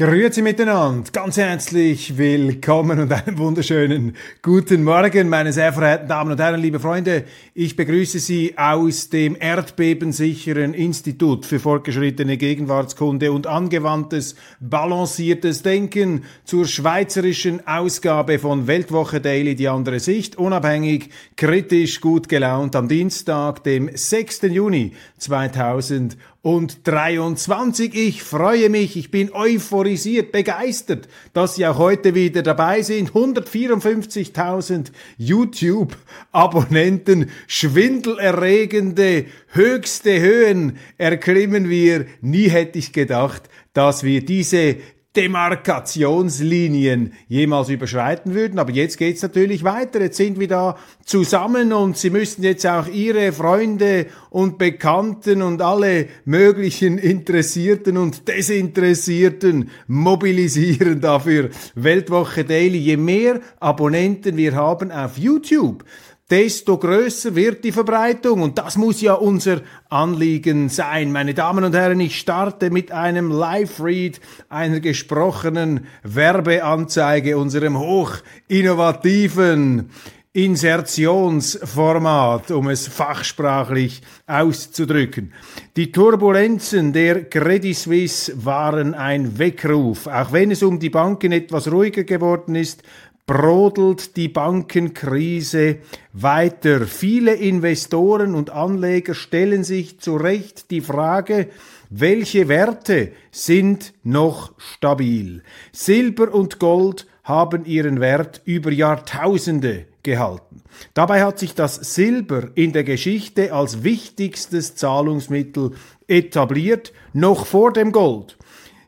Grüezi miteinander, ganz herzlich willkommen und einen wunderschönen guten Morgen, meine sehr verehrten Damen und Herren, liebe Freunde. Ich begrüße Sie aus dem erdbebensicheren Institut für fortgeschrittene Gegenwartskunde und angewandtes, balanciertes Denken zur schweizerischen Ausgabe von Weltwoche Daily, die andere Sicht, unabhängig, kritisch, gut gelaunt am Dienstag, dem 6. Juni 2000 und 23. Ich freue mich, ich bin euphorisiert, begeistert, dass Sie auch heute wieder dabei sind. 154.000 YouTube-Abonnenten, schwindelerregende, höchste Höhen erklimmen wir. Nie hätte ich gedacht, dass wir diese Demarkationslinien jemals überschreiten würden. Aber jetzt geht's natürlich weiter. Jetzt sind wir da zusammen und Sie müssen jetzt auch Ihre Freunde und Bekannten und alle möglichen Interessierten und Desinteressierten mobilisieren dafür. Weltwoche Daily. Je mehr Abonnenten wir haben auf YouTube, desto größer wird die Verbreitung. Und das muss ja unser Anliegen sein. Meine Damen und Herren, ich starte mit einem Live-Read einer gesprochenen Werbeanzeige, unserem hoch innovativen Insertionsformat, um es fachsprachlich auszudrücken. Die Turbulenzen der Credit Suisse waren ein Weckruf. Auch wenn es um die Banken etwas ruhiger geworden ist, brodelt die Bankenkrise weiter. Viele Investoren und Anleger stellen sich zu Recht die Frage, welche Werte sind noch stabil? Silber und Gold haben ihren Wert über Jahrtausende gehalten. Dabei hat sich das Silber in der Geschichte als wichtigstes Zahlungsmittel etabliert, noch vor dem Gold.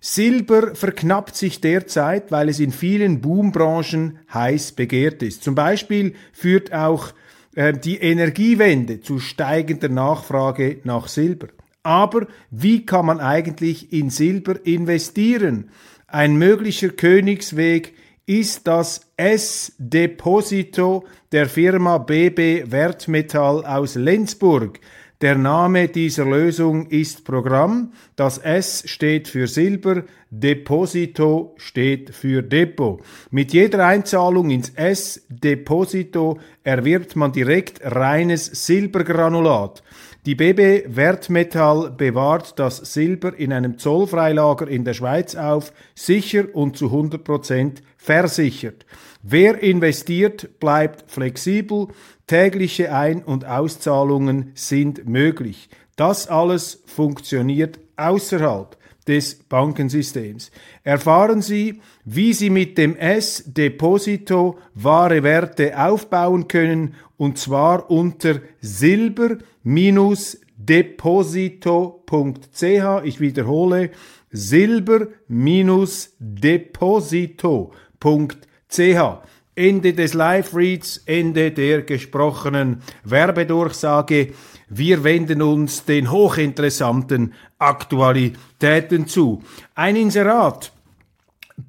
Silber verknappt sich derzeit, weil es in vielen Boombranchen heiß begehrt ist. Zum Beispiel führt auch äh, die Energiewende zu steigender Nachfrage nach Silber. Aber wie kann man eigentlich in Silber investieren? Ein möglicher Königsweg ist das S-Deposito der Firma BB Wertmetall aus Lenzburg. Der Name dieser Lösung ist Programm. Das S steht für Silber, Deposito steht für Depot. Mit jeder Einzahlung ins S-Deposito erwirbt man direkt reines Silbergranulat. Die BB Wertmetall bewahrt das Silber in einem Zollfreilager in der Schweiz auf, sicher und zu 100 Prozent versichert. Wer investiert, bleibt flexibel, tägliche Ein- und Auszahlungen sind möglich. Das alles funktioniert außerhalb des Bankensystems. Erfahren Sie, wie Sie mit dem S-Deposito wahre Werte aufbauen können, und zwar unter silber-deposito.ch. Ich wiederhole, silber-deposito.ch. Ende des Live-Reads, Ende der gesprochenen Werbedurchsage. Wir wenden uns den hochinteressanten Aktualitäten zu. Ein Inserat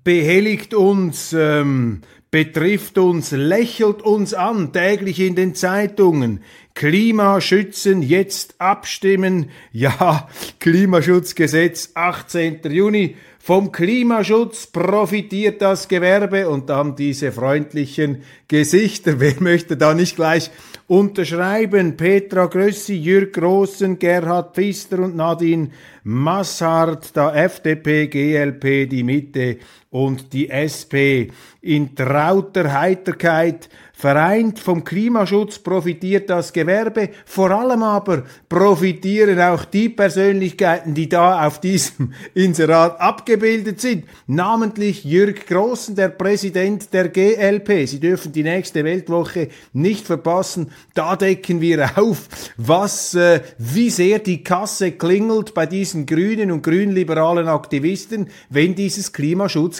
behelligt uns, ähm, betrifft uns, lächelt uns an, täglich in den Zeitungen. Klimaschützen, jetzt abstimmen. Ja, Klimaschutzgesetz, 18. Juni. Vom Klimaschutz profitiert das Gewerbe und dann diese freundlichen Gesichter. Wer möchte da nicht gleich unterschreiben? Petra Grössi, Jürg Großen, Gerhard Pfister und Nadine Massart, da FDP, GLP, die Mitte und die SP in trauter Heiterkeit Vereint vom Klimaschutz profitiert das Gewerbe, vor allem aber profitieren auch die Persönlichkeiten, die da auf diesem Inserat abgebildet sind, namentlich Jürg Großen, der Präsident der GLP. Sie dürfen die nächste Weltwoche nicht verpassen. Da decken wir auf, was, äh, wie sehr die Kasse klingelt bei diesen grünen und grünliberalen Aktivisten, wenn dieses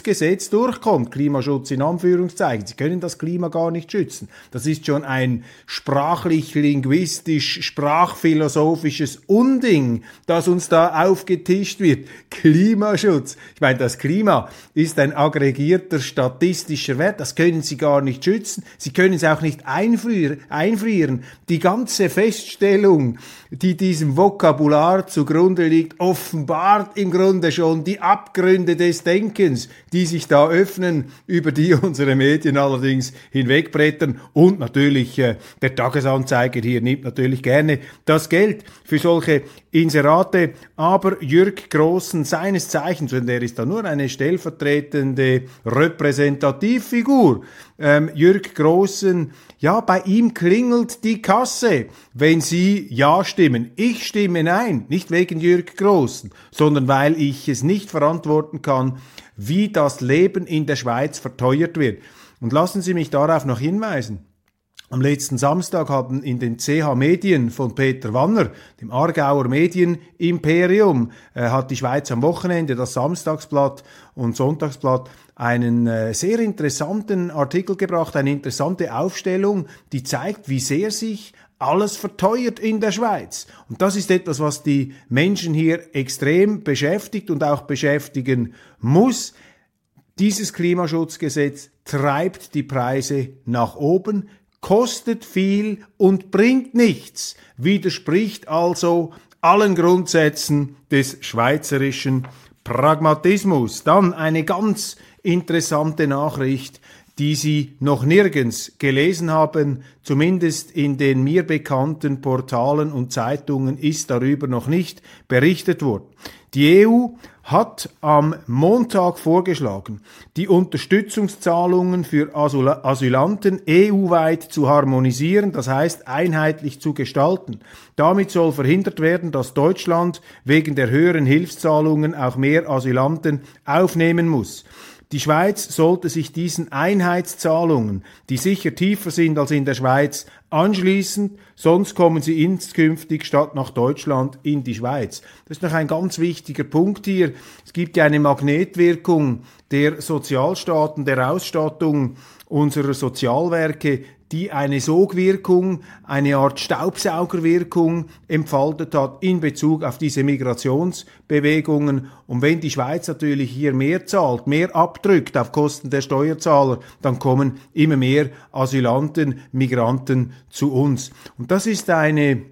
Klimaschutzgesetz durchkommt. Klimaschutz in Anführungszeichen. Sie können das Klima gar nicht schützen. Das ist schon ein sprachlich, linguistisch, sprachphilosophisches Unding, das uns da aufgetischt wird. Klimaschutz. Ich meine, das Klima ist ein aggregierter statistischer Wert. Das können Sie gar nicht schützen. Sie können es auch nicht einfrieren. Die ganze Feststellung, die diesem Vokabular zugrunde liegt, offenbart im Grunde schon die Abgründe des Denkens, die sich da öffnen, über die unsere Medien allerdings hinwegbrettern. Und natürlich äh, der Tagesanzeiger hier nimmt natürlich gerne das Geld für solche Inserate. Aber Jürg Großen, seines Zeichens, und er ist da nur eine stellvertretende Repräsentativfigur, ähm, Jürg Großen, ja, bei ihm klingelt die Kasse, wenn Sie Ja stimmen. Ich stimme Nein, nicht wegen Jürg Großen, sondern weil ich es nicht verantworten kann, wie das Leben in der Schweiz verteuert wird. Und lassen Sie mich darauf noch hinweisen. Am letzten Samstag haben in den CH Medien von Peter Wanner, dem Aargauer Medienimperium, äh, hat die Schweiz am Wochenende das Samstagsblatt und Sonntagsblatt einen äh, sehr interessanten Artikel gebracht, eine interessante Aufstellung, die zeigt, wie sehr sich alles verteuert in der Schweiz. Und das ist etwas, was die Menschen hier extrem beschäftigt und auch beschäftigen muss. Dieses Klimaschutzgesetz treibt die Preise nach oben, kostet viel und bringt nichts, widerspricht also allen Grundsätzen des schweizerischen Pragmatismus. Dann eine ganz interessante Nachricht, die Sie noch nirgends gelesen haben, zumindest in den mir bekannten Portalen und Zeitungen ist darüber noch nicht berichtet worden. Die EU hat am Montag vorgeschlagen, die Unterstützungszahlungen für Asylanten EU-weit zu harmonisieren, das heißt einheitlich zu gestalten. Damit soll verhindert werden, dass Deutschland wegen der höheren Hilfszahlungen auch mehr Asylanten aufnehmen muss. Die Schweiz sollte sich diesen Einheitszahlungen, die sicher tiefer sind als in der Schweiz, anschließen, sonst kommen sie inskünftig statt nach Deutschland in die Schweiz. Das ist noch ein ganz wichtiger Punkt hier. Es gibt ja eine Magnetwirkung der Sozialstaaten, der Ausstattung unserer Sozialwerke, die eine Sogwirkung, eine Art Staubsaugerwirkung entfaltet hat in Bezug auf diese Migrationsbewegungen. Und wenn die Schweiz natürlich hier mehr zahlt, mehr abdrückt auf Kosten der Steuerzahler, dann kommen immer mehr Asylanten, Migranten zu uns. Und das ist eine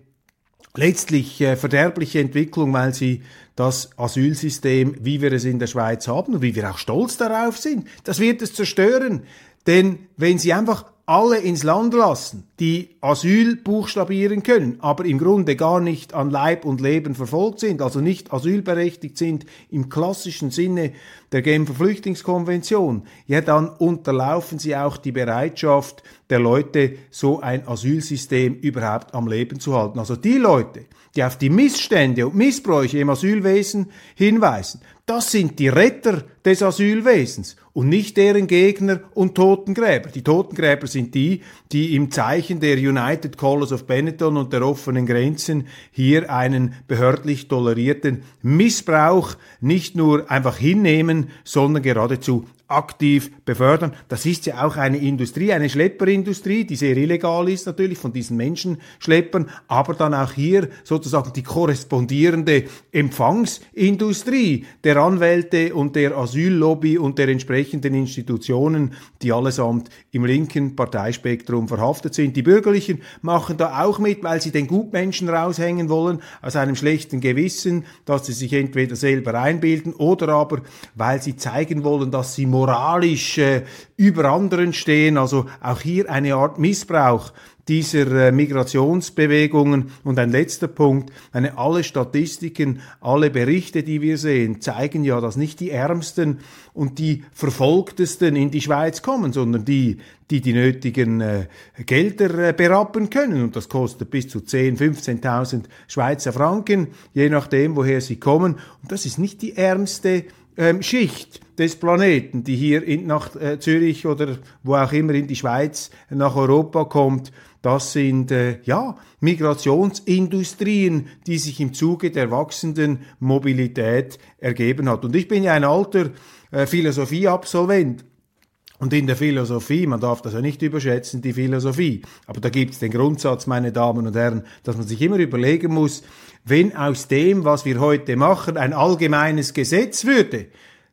letztlich äh, verderbliche Entwicklung, weil sie das Asylsystem, wie wir es in der Schweiz haben und wie wir auch stolz darauf sind, das wird es zerstören. Denn wenn sie einfach alle ins Land lassen, die Asyl buchstabieren können, aber im Grunde gar nicht an Leib und Leben verfolgt sind, also nicht asylberechtigt sind im klassischen Sinne der Genfer Flüchtlingskonvention, ja dann unterlaufen sie auch die Bereitschaft der Leute, so ein Asylsystem überhaupt am Leben zu halten. Also die Leute, die auf die Missstände und Missbräuche im Asylwesen hinweisen, das sind die Retter des Asylwesens und nicht deren Gegner und Totengräber. Die Totengräber sind die, die im Zeichen der United Colors of Benetton und der offenen Grenzen hier einen behördlich tolerierten Missbrauch nicht nur einfach hinnehmen, sondern geradezu aktiv befördern. Das ist ja auch eine Industrie, eine Schlepperindustrie, die sehr illegal ist natürlich von diesen Menschenschleppern, aber dann auch hier sozusagen die korrespondierende Empfangsindustrie der Anwälte und der Asyllobby und der entsprechenden Institutionen, die allesamt im linken Parteispektrum verhaftet sind. Die Bürgerlichen machen da auch mit, weil sie den Gutmenschen raushängen wollen, aus einem schlechten Gewissen, dass sie sich entweder selber einbilden oder aber, weil sie zeigen wollen, dass sie moralisch äh, über anderen stehen. Also auch hier eine Art Missbrauch dieser äh, Migrationsbewegungen. Und ein letzter Punkt, eine, alle Statistiken, alle Berichte, die wir sehen, zeigen ja, dass nicht die Ärmsten und die Verfolgtesten in die Schweiz kommen, sondern die, die die nötigen äh, Gelder äh, berappen können. Und das kostet bis zu 10.000, 15.000 Schweizer Franken, je nachdem, woher sie kommen. Und das ist nicht die ärmste ähm, Schicht des Planeten, die hier in, nach äh, Zürich oder wo auch immer in die Schweiz, nach Europa kommt. Das sind äh, ja Migrationsindustrien, die sich im Zuge der wachsenden Mobilität ergeben hat. Und ich bin ja ein alter äh, Philosophieabsolvent. Und in der Philosophie, man darf das ja nicht überschätzen, die Philosophie, aber da gibt es den Grundsatz, meine Damen und Herren, dass man sich immer überlegen muss, wenn aus dem, was wir heute machen, ein allgemeines Gesetz würde,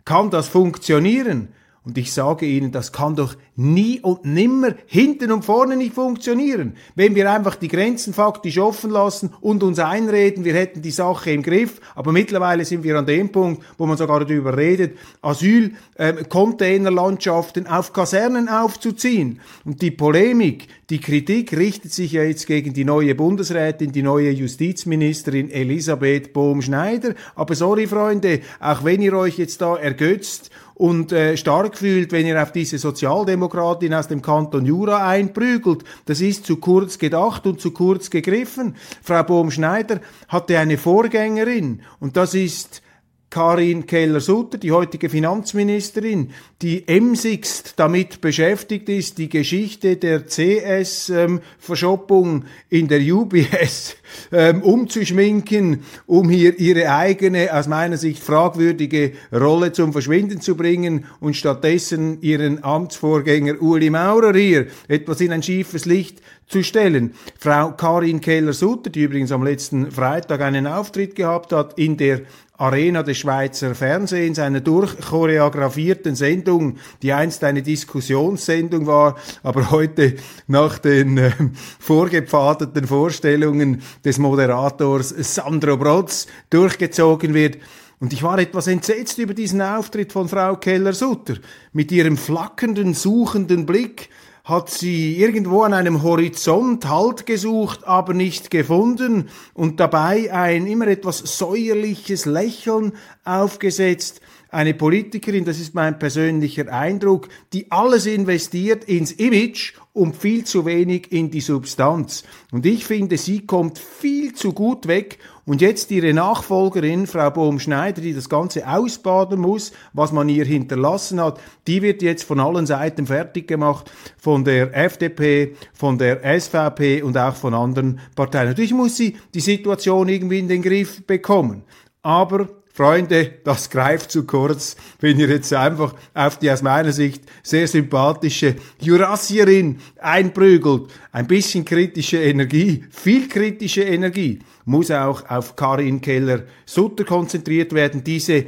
kann das funktionieren? Und ich sage Ihnen, das kann doch nie und nimmer hinten und vorne nicht funktionieren. Wenn wir einfach die Grenzen faktisch offen lassen und uns einreden, wir hätten die Sache im Griff, aber mittlerweile sind wir an dem Punkt, wo man sogar darüber redet, Asylcontainerlandschaften ähm, auf Kasernen aufzuziehen. Und die Polemik, die Kritik richtet sich ja jetzt gegen die neue Bundesrätin, die neue Justizministerin Elisabeth Bohm-Schneider. Aber sorry, Freunde, auch wenn ihr euch jetzt da ergötzt und äh, stark fühlt, wenn ihr auf diese Sozialdemokratin aus dem Kanton Jura einprügelt. Das ist zu kurz gedacht und zu kurz gegriffen. Frau Bohm-Schneider hatte eine Vorgängerin und das ist Karin Keller-Sutter, die heutige Finanzministerin, die emsigst damit beschäftigt ist, die Geschichte der CS-Verschoppung ähm, in der UBS ähm, umzuschminken, um hier ihre eigene, aus meiner Sicht fragwürdige Rolle zum Verschwinden zu bringen und stattdessen ihren Amtsvorgänger Uli Maurer hier etwas in ein schiefes Licht zu stellen. Frau Karin Keller-Sutter, die übrigens am letzten Freitag einen Auftritt gehabt hat in der Arena des Schweizer Fernsehens, einer durchchoreografierten Sendung, die einst eine Diskussionssendung war, aber heute nach den äh, vorgepfadeten Vorstellungen des Moderators Sandro Brotz durchgezogen wird. Und ich war etwas entsetzt über diesen Auftritt von Frau Keller-Sutter. Mit ihrem flackernden, suchenden Blick hat sie irgendwo an einem Horizont Halt gesucht, aber nicht gefunden und dabei ein immer etwas säuerliches Lächeln aufgesetzt. Eine Politikerin, das ist mein persönlicher Eindruck, die alles investiert ins Image und viel zu wenig in die Substanz. Und ich finde, sie kommt viel zu gut weg und jetzt ihre Nachfolgerin, Frau Bohm-Schneider, die das Ganze ausbaden muss, was man ihr hinterlassen hat, die wird jetzt von allen Seiten fertig gemacht, von der FDP, von der SVP und auch von anderen Parteien. Natürlich muss sie die Situation irgendwie in den Griff bekommen. Aber Freunde, das greift zu kurz, wenn ihr jetzt einfach auf die aus meiner Sicht sehr sympathische Jurassierin einprügelt. Ein bisschen kritische Energie, viel kritische Energie muss auch auf Karin Keller-Sutter konzentriert werden. Diese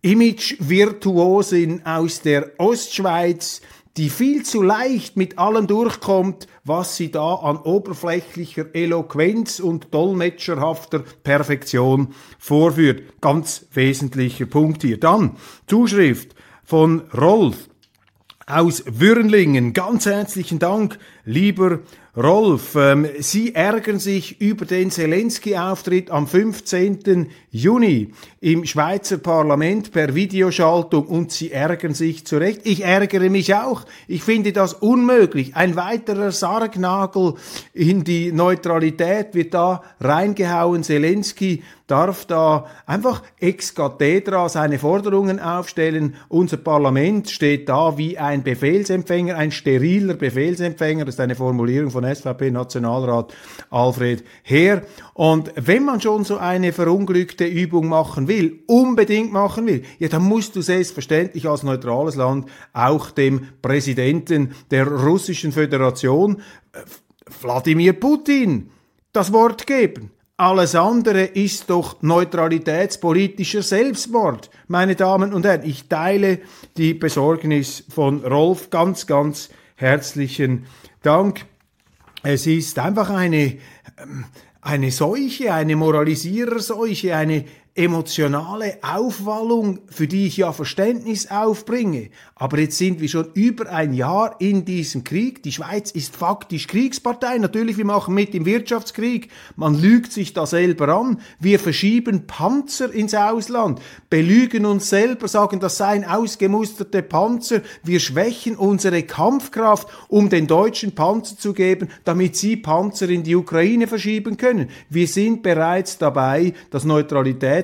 Image-Virtuosin aus der Ostschweiz, die viel zu leicht mit allem durchkommt, was sie da an oberflächlicher Eloquenz und dolmetscherhafter Perfektion vorführt. Ganz wesentlicher Punkt hier. Dann Zuschrift von Rolf aus Würnlingen. Ganz herzlichen Dank, lieber Rolf, ähm, Sie ärgern sich über den Zelensky-Auftritt am 15. Juni im Schweizer Parlament per Videoschaltung und Sie ärgern sich zu Recht. Ich ärgere mich auch. Ich finde das unmöglich. Ein weiterer Sargnagel in die Neutralität wird da reingehauen. Zelensky darf da einfach ex cathedra seine Forderungen aufstellen. Unser Parlament steht da wie ein Befehlsempfänger, ein steriler Befehlsempfänger. Das ist eine Formulierung von SVP-Nationalrat Alfred Heer. Und wenn man schon so eine verunglückte Übung machen will, unbedingt machen will, ja, dann musst du selbstverständlich als neutrales Land auch dem Präsidenten der Russischen Föderation, äh, Wladimir Putin, das Wort geben. Alles andere ist doch neutralitätspolitischer Selbstmord. Meine Damen und Herren, ich teile die Besorgnis von Rolf. Ganz, ganz herzlichen Dank. Es ist einfach eine, ähm, eine Seuche, eine Moralisiererseuche, eine emotionale Aufwallung, für die ich ja Verständnis aufbringe. Aber jetzt sind wir schon über ein Jahr in diesem Krieg. Die Schweiz ist faktisch Kriegspartei. Natürlich, wir machen mit im Wirtschaftskrieg. Man lügt sich da selber an. Wir verschieben Panzer ins Ausland, belügen uns selber, sagen, das seien ausgemusterte Panzer. Wir schwächen unsere Kampfkraft, um den Deutschen Panzer zu geben, damit sie Panzer in die Ukraine verschieben können. Wir sind bereits dabei, das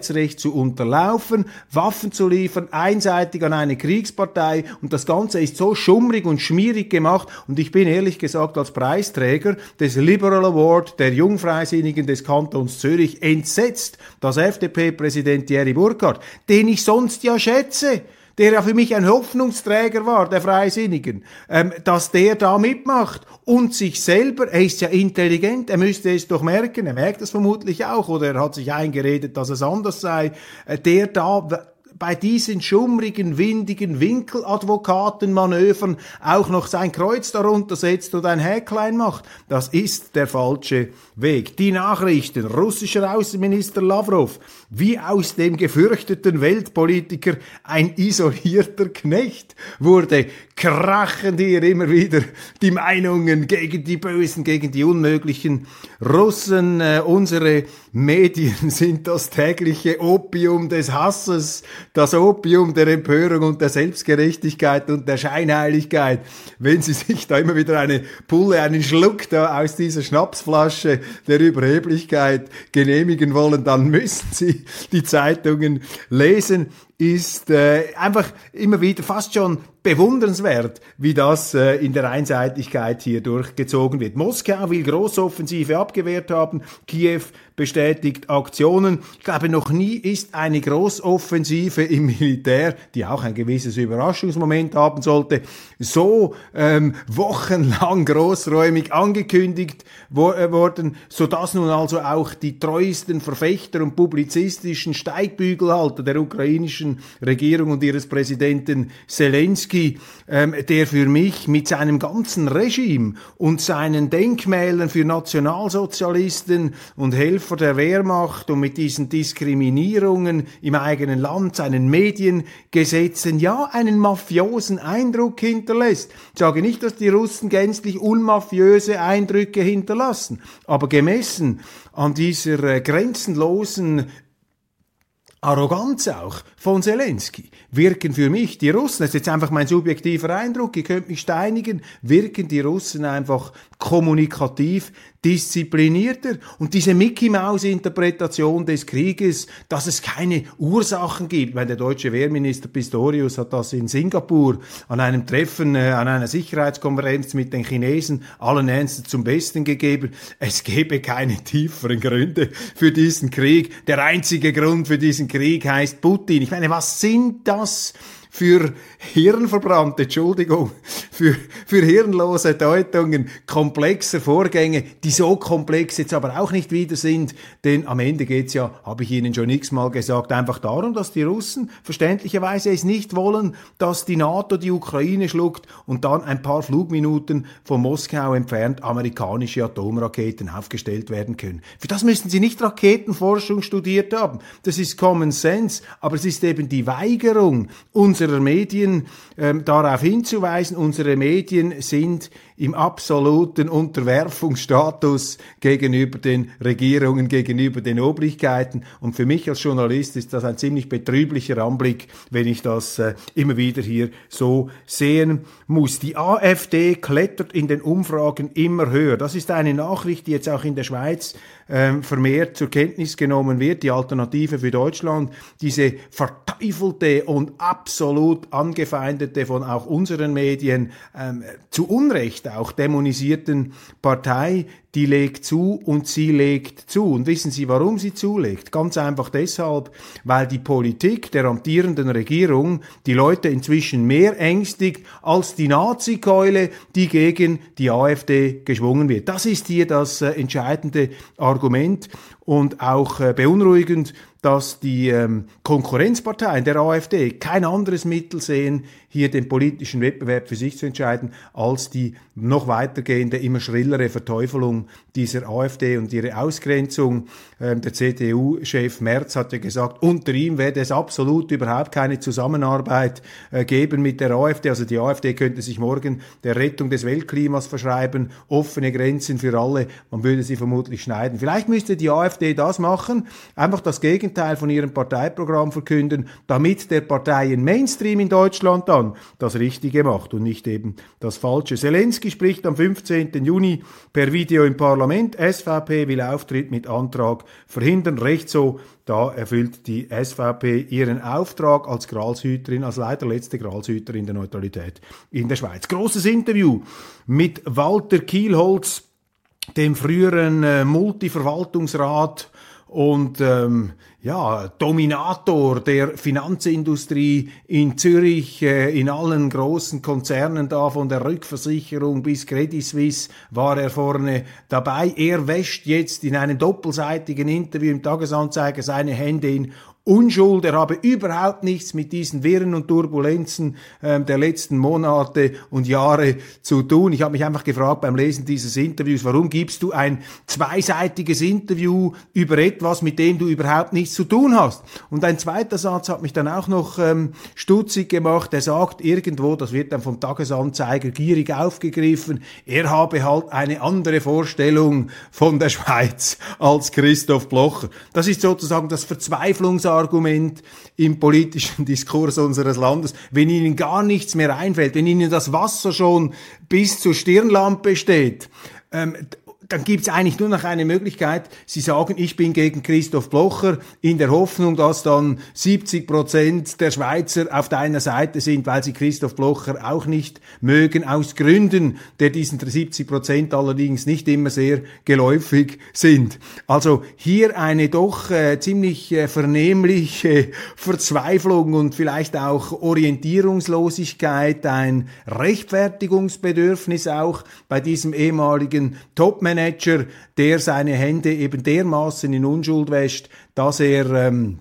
Neutralitätsrecht zu unterlaufen, Waffen zu liefern, einseitig an eine Kriegspartei. Und das Ganze ist so schummrig und schmierig gemacht. Und ich bin ehrlich gesagt als Preisträger des Liberal Award der Jungfreisinnigen des Kantons Zürich entsetzt, dass FDP-Präsident Thierry Burkhardt, den ich sonst ja schätze, der ja für mich ein Hoffnungsträger war, der Freisinnigen, ähm, dass der da mitmacht und sich selber, er ist ja intelligent, er müsste es doch merken, er merkt es vermutlich auch, oder er hat sich eingeredet, dass es anders sei, äh, der da bei diesen schummrigen, windigen Winkeladvokatenmanövern auch noch sein Kreuz darunter setzt und ein Häklein macht. Das ist der falsche Weg. Die Nachrichten. Russischer Außenminister Lavrov, wie aus dem gefürchteten Weltpolitiker ein isolierter Knecht, wurde krachen hier immer wieder die Meinungen gegen die Bösen, gegen die Unmöglichen. Russen, äh, unsere Medien sind das tägliche Opium des Hasses, das Opium der Empörung und der Selbstgerechtigkeit und der Scheinheiligkeit. Wenn Sie sich da immer wieder eine Pulle, einen Schluck da aus dieser Schnapsflasche der Überheblichkeit genehmigen wollen, dann müssen Sie die Zeitungen lesen ist äh, einfach immer wieder fast schon bewundernswert, wie das äh, in der Einseitigkeit hier durchgezogen wird. Moskau will Großoffensive abgewehrt haben, Kiew bestätigt Aktionen. Ich glaube, noch nie ist eine Großoffensive im Militär, die auch ein gewisses Überraschungsmoment haben sollte, so ähm, wochenlang großräumig angekündigt wo, äh, worden, sodass nun also auch die treuesten Verfechter und publizistischen Steigbügelhalter der ukrainischen Regierung und ihres Präsidenten Zelensky, ähm, der für mich mit seinem ganzen Regime und seinen Denkmälern für Nationalsozialisten und Helfer der Wehrmacht und mit diesen Diskriminierungen im eigenen Land, seinen Mediengesetzen, ja, einen mafiosen Eindruck hinterlässt. Ich sage nicht, dass die Russen gänzlich unmafiöse Eindrücke hinterlassen, aber gemessen an dieser äh, grenzenlosen Arroganz auch von Zelensky. Wirken für mich die Russen, das ist jetzt einfach mein subjektiver Eindruck, ihr könnt mich steinigen, wirken die Russen einfach kommunikativ disziplinierter. Und diese Mickey-Maus-Interpretation des Krieges, dass es keine Ursachen gibt, weil der deutsche Wehrminister Pistorius hat das in Singapur an einem Treffen, äh, an einer Sicherheitskonferenz mit den Chinesen allen Ernstes zum Besten gegeben. Es gebe keine tieferen Gründe für diesen Krieg. Der einzige Grund für diesen Krieg heißt Putin. Ich meine, was sind das für hirnverbrannte, Entschuldigung, für, für hirnlose Deutungen komplexer Vorgänge, die so komplex jetzt aber auch nicht wieder sind, denn am Ende geht's ja, habe ich Ihnen schon x-mal gesagt, einfach darum, dass die Russen verständlicherweise es nicht wollen, dass die NATO die Ukraine schluckt und dann ein paar Flugminuten von Moskau entfernt amerikanische Atomraketen aufgestellt werden können. Für das müssen Sie nicht Raketenforschung studiert haben. Das ist Common Sense, aber es ist eben die Weigerung, uns unserer Medien ähm, darauf hinzuweisen, unsere Medien sind im absoluten Unterwerfungsstatus gegenüber den Regierungen, gegenüber den Obrigkeiten. Und für mich als Journalist ist das ein ziemlich betrüblicher Anblick, wenn ich das äh, immer wieder hier so sehen muss. Die AfD klettert in den Umfragen immer höher. Das ist eine Nachricht, die jetzt auch in der Schweiz ähm, vermehrt zur Kenntnis genommen wird, die Alternative für Deutschland, diese verteufelte und absolut angefeindete von auch unseren Medien ähm, zu Unrecht auch dämonisierten Partei, die legt zu und sie legt zu. Und wissen Sie, warum sie zulegt? Ganz einfach deshalb, weil die Politik der amtierenden Regierung die Leute inzwischen mehr ängstigt als die Nazi-Keule, die gegen die AfD geschwungen wird. Das ist hier das äh, entscheidende Argument und auch äh, beunruhigend, dass die ähm, Konkurrenzparteien der AfD kein anderes Mittel sehen, hier den politischen Wettbewerb für sich zu entscheiden, als die noch weitergehende, immer schrillere Verteufelung Dieser AfD und ihre Ausgrenzung. Ähm, der CDU-Chef Merz hat ja gesagt, unter ihm werde es absolut überhaupt keine Zusammenarbeit äh, geben mit der AfD. Also die AfD könnte sich morgen der Rettung des Weltklimas verschreiben, offene Grenzen für alle. Man würde sie vermutlich schneiden. Vielleicht müsste die AfD das machen, einfach das Gegenteil von ihrem Parteiprogramm verkünden, damit der Parteien Mainstream in Deutschland dann das Richtige macht und nicht eben das Falsche. Zelensky spricht am 15. Juni per Video im Parlament. SVP will Auftritt mit Antrag verhindern. Recht so, da erfüllt die SVP ihren Auftrag als Gralshüterin, als leider letzte Gralshüterin der Neutralität in der Schweiz. Großes Interview mit Walter Kielholz, dem früheren äh, Multiverwaltungsrat und ähm, ja, Dominator der Finanzindustrie in Zürich, äh, in allen großen Konzernen da, von der Rückversicherung bis Credit Suisse war er vorne dabei. Er wäscht jetzt in einem doppelseitigen Interview im Tagesanzeiger seine Hände in Unschuld, er habe überhaupt nichts mit diesen Wirren und Turbulenzen ähm, der letzten Monate und Jahre zu tun. Ich habe mich einfach gefragt beim Lesen dieses Interviews, warum gibst du ein zweiseitiges Interview über etwas, mit dem du überhaupt nichts zu tun hast? Und ein zweiter Satz hat mich dann auch noch ähm, stutzig gemacht. Er sagt irgendwo, das wird dann vom Tagesanzeiger gierig aufgegriffen, er habe halt eine andere Vorstellung von der Schweiz als Christoph Blocher. Das ist sozusagen das Verzweiflungs Argument im politischen Diskurs unseres Landes, wenn Ihnen gar nichts mehr einfällt, wenn Ihnen das Wasser schon bis zur Stirnlampe steht, ähm, dann gibt es eigentlich nur noch eine Möglichkeit. Sie sagen, ich bin gegen Christoph Blocher in der Hoffnung, dass dann 70 Prozent der Schweizer auf deiner Seite sind, weil sie Christoph Blocher auch nicht mögen, aus Gründen, der diesen 70 Prozent allerdings nicht immer sehr geläufig sind. Also hier eine doch äh, ziemlich äh, vernehmliche Verzweiflung und vielleicht auch Orientierungslosigkeit, ein Rechtfertigungsbedürfnis auch bei diesem ehemaligen Topmanager Manager, der seine Hände eben dermaßen in Unschuld wäscht, dass er ähm,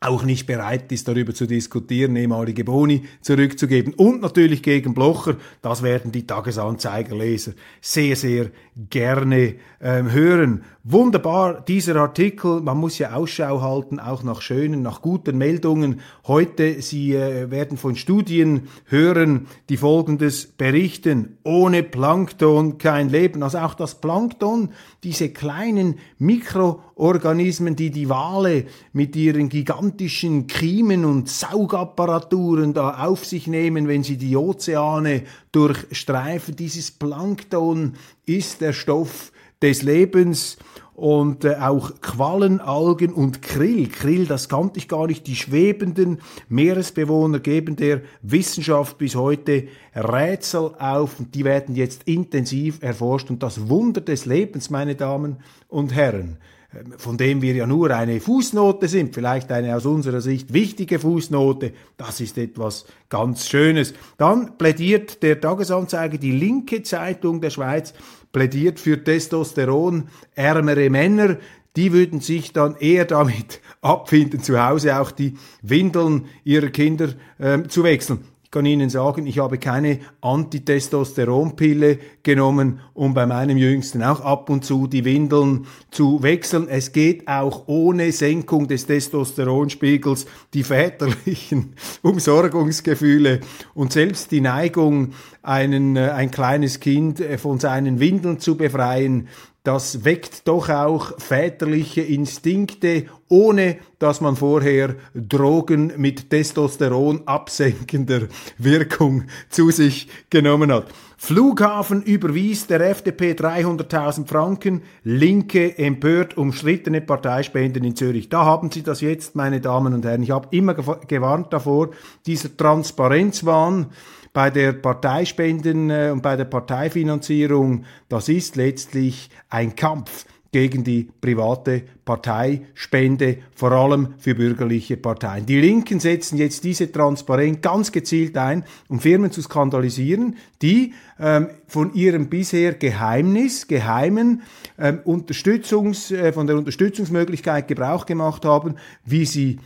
auch nicht bereit ist, darüber zu diskutieren, ehemalige Boni zurückzugeben. Und natürlich gegen Blocher, das werden die Tagesanzeigerleser sehr, sehr gerne ähm, hören. Wunderbar, dieser Artikel, man muss ja Ausschau halten, auch nach schönen, nach guten Meldungen. Heute, Sie äh, werden von Studien hören, die Folgendes berichten. Ohne Plankton kein Leben. Also auch das Plankton, diese kleinen Mikroorganismen, die die Wale mit ihren gigantischen Kiemen und Saugapparaturen da auf sich nehmen, wenn sie die Ozeane durchstreifen. Dieses Plankton ist der Stoff des Lebens und äh, auch Quallenalgen und Krill. Krill, das kannte ich gar nicht. Die schwebenden Meeresbewohner geben der Wissenschaft bis heute Rätsel auf und die werden jetzt intensiv erforscht. Und das Wunder des Lebens, meine Damen und Herren, ähm, von dem wir ja nur eine Fußnote sind, vielleicht eine aus unserer Sicht wichtige Fußnote, das ist etwas ganz Schönes. Dann plädiert der Tagesanzeiger, die linke Zeitung der Schweiz, plädiert für Testosteron ärmere Männer, die würden sich dann eher damit abfinden, zu Hause auch die Windeln ihrer Kinder äh, zu wechseln kann Ihnen sagen, ich habe keine Antitestosteronpille genommen, um bei meinem Jüngsten auch ab und zu die Windeln zu wechseln. Es geht auch ohne Senkung des Testosteronspiegels die väterlichen Umsorgungsgefühle und selbst die Neigung, einen, äh, ein kleines Kind äh, von seinen Windeln zu befreien, das weckt doch auch väterliche Instinkte, ohne dass man vorher Drogen mit Testosteron absenkender Wirkung zu sich genommen hat. Flughafen überwies der FDP 300.000 Franken, Linke empört umstrittene Parteispenden in Zürich. Da haben Sie das jetzt, meine Damen und Herren. Ich habe immer gewarnt davor, dieser Transparenzwahn, bei der Parteispenden äh, und bei der Parteifinanzierung, das ist letztlich ein Kampf gegen die private Parteispende, vor allem für bürgerliche Parteien. Die Linken setzen jetzt diese Transparenz ganz gezielt ein, um Firmen zu skandalisieren, die ähm, von ihrem bisher Geheimnis, geheimen ähm, Unterstützungs, äh, von der Unterstützungsmöglichkeit Gebrauch gemacht haben, wie sie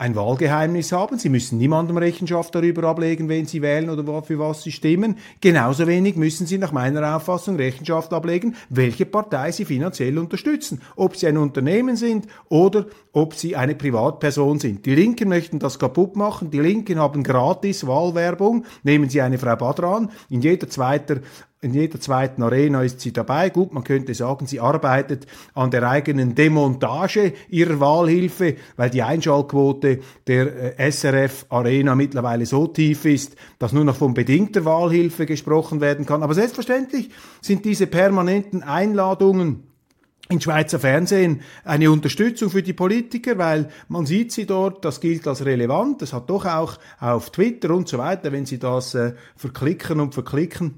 ein Wahlgeheimnis haben. Sie müssen niemandem Rechenschaft darüber ablegen, wen Sie wählen oder für was Sie stimmen. Genauso wenig müssen Sie nach meiner Auffassung Rechenschaft ablegen, welche Partei Sie finanziell unterstützen. Ob Sie ein Unternehmen sind oder ob Sie eine Privatperson sind. Die Linken möchten das kaputt machen. Die Linken haben gratis Wahlwerbung. Nehmen Sie eine Frau Badran. In jeder zweiten in jeder zweiten Arena ist sie dabei. Gut, man könnte sagen, sie arbeitet an der eigenen Demontage ihrer Wahlhilfe, weil die Einschaltquote der äh, SRF Arena mittlerweile so tief ist, dass nur noch von bedingter Wahlhilfe gesprochen werden kann. Aber selbstverständlich sind diese permanenten Einladungen in Schweizer Fernsehen eine Unterstützung für die Politiker, weil man sieht sie dort, das gilt als relevant, das hat doch auch auf Twitter und so weiter, wenn sie das äh, verklicken und verklicken,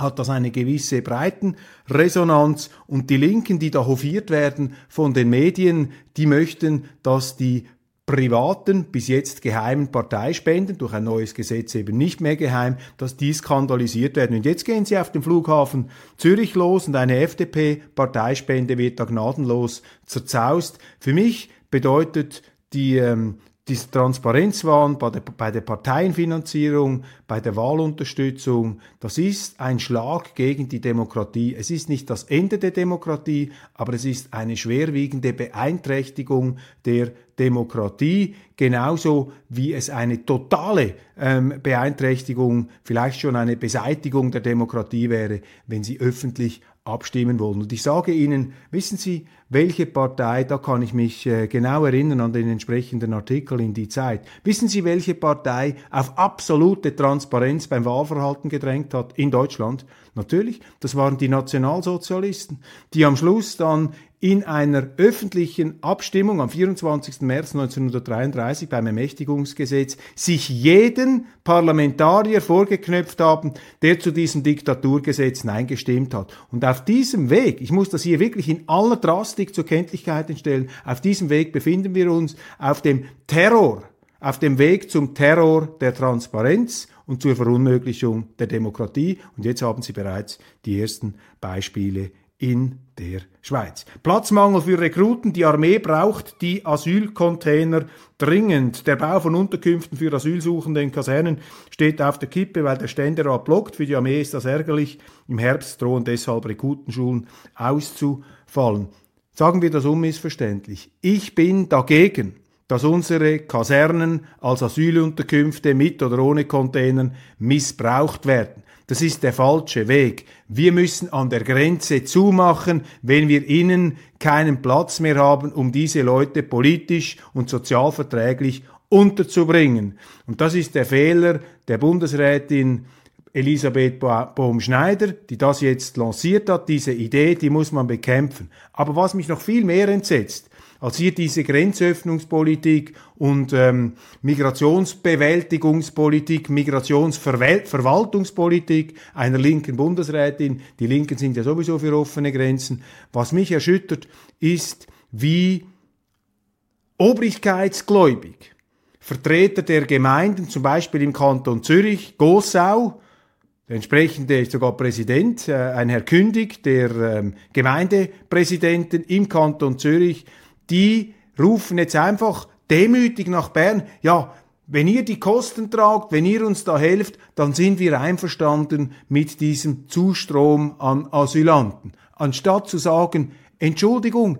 hat das eine gewisse Breitenresonanz und die Linken, die da hofiert werden von den Medien, die möchten, dass die privaten, bis jetzt geheimen Parteispenden, durch ein neues Gesetz eben nicht mehr geheim, dass die skandalisiert werden. Und jetzt gehen sie auf den Flughafen Zürich los und eine FDP-Parteispende wird da gnadenlos zerzaust. Für mich bedeutet die ähm, diese Transparenzwahn bei der, bei der Parteienfinanzierung, bei der Wahlunterstützung, das ist ein Schlag gegen die Demokratie. Es ist nicht das Ende der Demokratie, aber es ist eine schwerwiegende Beeinträchtigung der Demokratie, genauso wie es eine totale ähm, Beeinträchtigung, vielleicht schon eine Beseitigung der Demokratie wäre, wenn sie öffentlich abstimmen wollen. Und ich sage Ihnen, wissen Sie, welche Partei, da kann ich mich äh, genau erinnern an den entsprechenden Artikel in die Zeit. Wissen Sie, welche Partei auf absolute Transparenz beim Wahlverhalten gedrängt hat in Deutschland? Natürlich, das waren die Nationalsozialisten, die am Schluss dann in einer öffentlichen Abstimmung am 24. März 1933 beim Ermächtigungsgesetz sich jeden Parlamentarier vorgeknöpft haben, der zu diesem Diktaturgesetz Nein gestimmt hat. Und auf diesem Weg, ich muss das hier wirklich in aller Drastik zur Kenntlichkeit stellen, auf diesem Weg befinden wir uns auf dem Terror, auf dem Weg zum Terror der Transparenz und zur Verunmöglichung der Demokratie. Und jetzt haben Sie bereits die ersten Beispiele in der Schweiz. Platzmangel für Rekruten. Die Armee braucht die Asylcontainer dringend. Der Bau von Unterkünften für Asylsuchende in Kasernen steht auf der Kippe, weil der Ständerat blockt. Für die Armee ist das ärgerlich. Im Herbst drohen deshalb Rekrutenschulen auszufallen. Sagen wir das unmissverständlich. Ich bin dagegen, dass unsere Kasernen als Asylunterkünfte mit oder ohne Containern missbraucht werden. Das ist der falsche Weg. Wir müssen an der Grenze zumachen, wenn wir innen keinen Platz mehr haben, um diese Leute politisch und sozialverträglich unterzubringen. Und das ist der Fehler der Bundesrätin Elisabeth Bohm-Schneider, die das jetzt lanciert hat, diese Idee, die muss man bekämpfen. Aber was mich noch viel mehr entsetzt, als hier diese Grenzöffnungspolitik und ähm, Migrationsbewältigungspolitik, Migrationsverwaltungspolitik einer linken Bundesrätin, die Linken sind ja sowieso für offene Grenzen, was mich erschüttert, ist, wie obrigkeitsgläubig Vertreter der Gemeinden, zum Beispiel im Kanton Zürich, Gossau, der entsprechende ist sogar Präsident, äh, ein Herr Kündig, der ähm, Gemeindepräsidenten im Kanton Zürich, die rufen jetzt einfach demütig nach Bern, ja, wenn ihr die Kosten tragt, wenn ihr uns da helft, dann sind wir einverstanden mit diesem Zustrom an Asylanten. Anstatt zu sagen, Entschuldigung,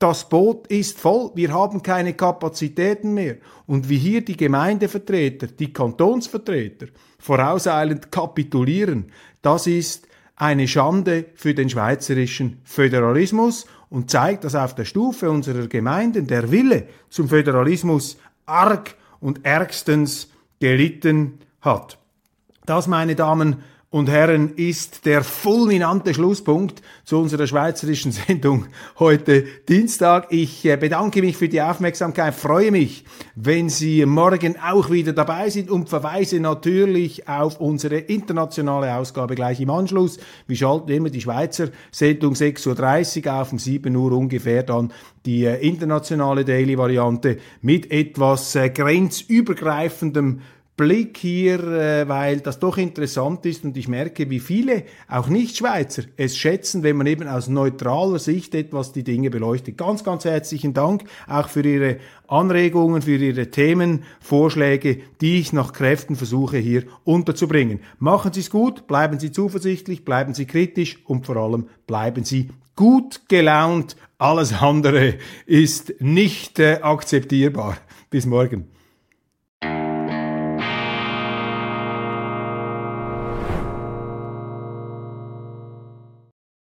das Boot ist voll, wir haben keine Kapazitäten mehr. Und wie hier die Gemeindevertreter, die Kantonsvertreter vorauseilend kapitulieren, das ist eine Schande für den schweizerischen Föderalismus und zeigt, dass auf der Stufe unserer Gemeinden der Wille zum Föderalismus arg und ärgstens gelitten hat. Das, meine Damen und Herren, ist der fulminante Schlusspunkt zu unserer schweizerischen Sendung heute Dienstag. Ich äh, bedanke mich für die Aufmerksamkeit, freue mich, wenn Sie morgen auch wieder dabei sind und verweise natürlich auf unsere internationale Ausgabe gleich im Anschluss. Wir schalten immer die Schweizer Sendung 6.30 Uhr auf, um 7 Uhr ungefähr dann die äh, internationale Daily-Variante mit etwas äh, grenzübergreifendem Blick hier, äh, weil das doch interessant ist und ich merke, wie viele, auch Nicht-Schweizer, es schätzen, wenn man eben aus neutraler Sicht etwas die Dinge beleuchtet. Ganz, ganz herzlichen Dank auch für Ihre Anregungen, für Ihre Themenvorschläge, die ich nach Kräften versuche hier unterzubringen. Machen Sie es gut, bleiben Sie zuversichtlich, bleiben Sie kritisch und vor allem bleiben Sie gut gelaunt. Alles andere ist nicht äh, akzeptierbar. Bis morgen.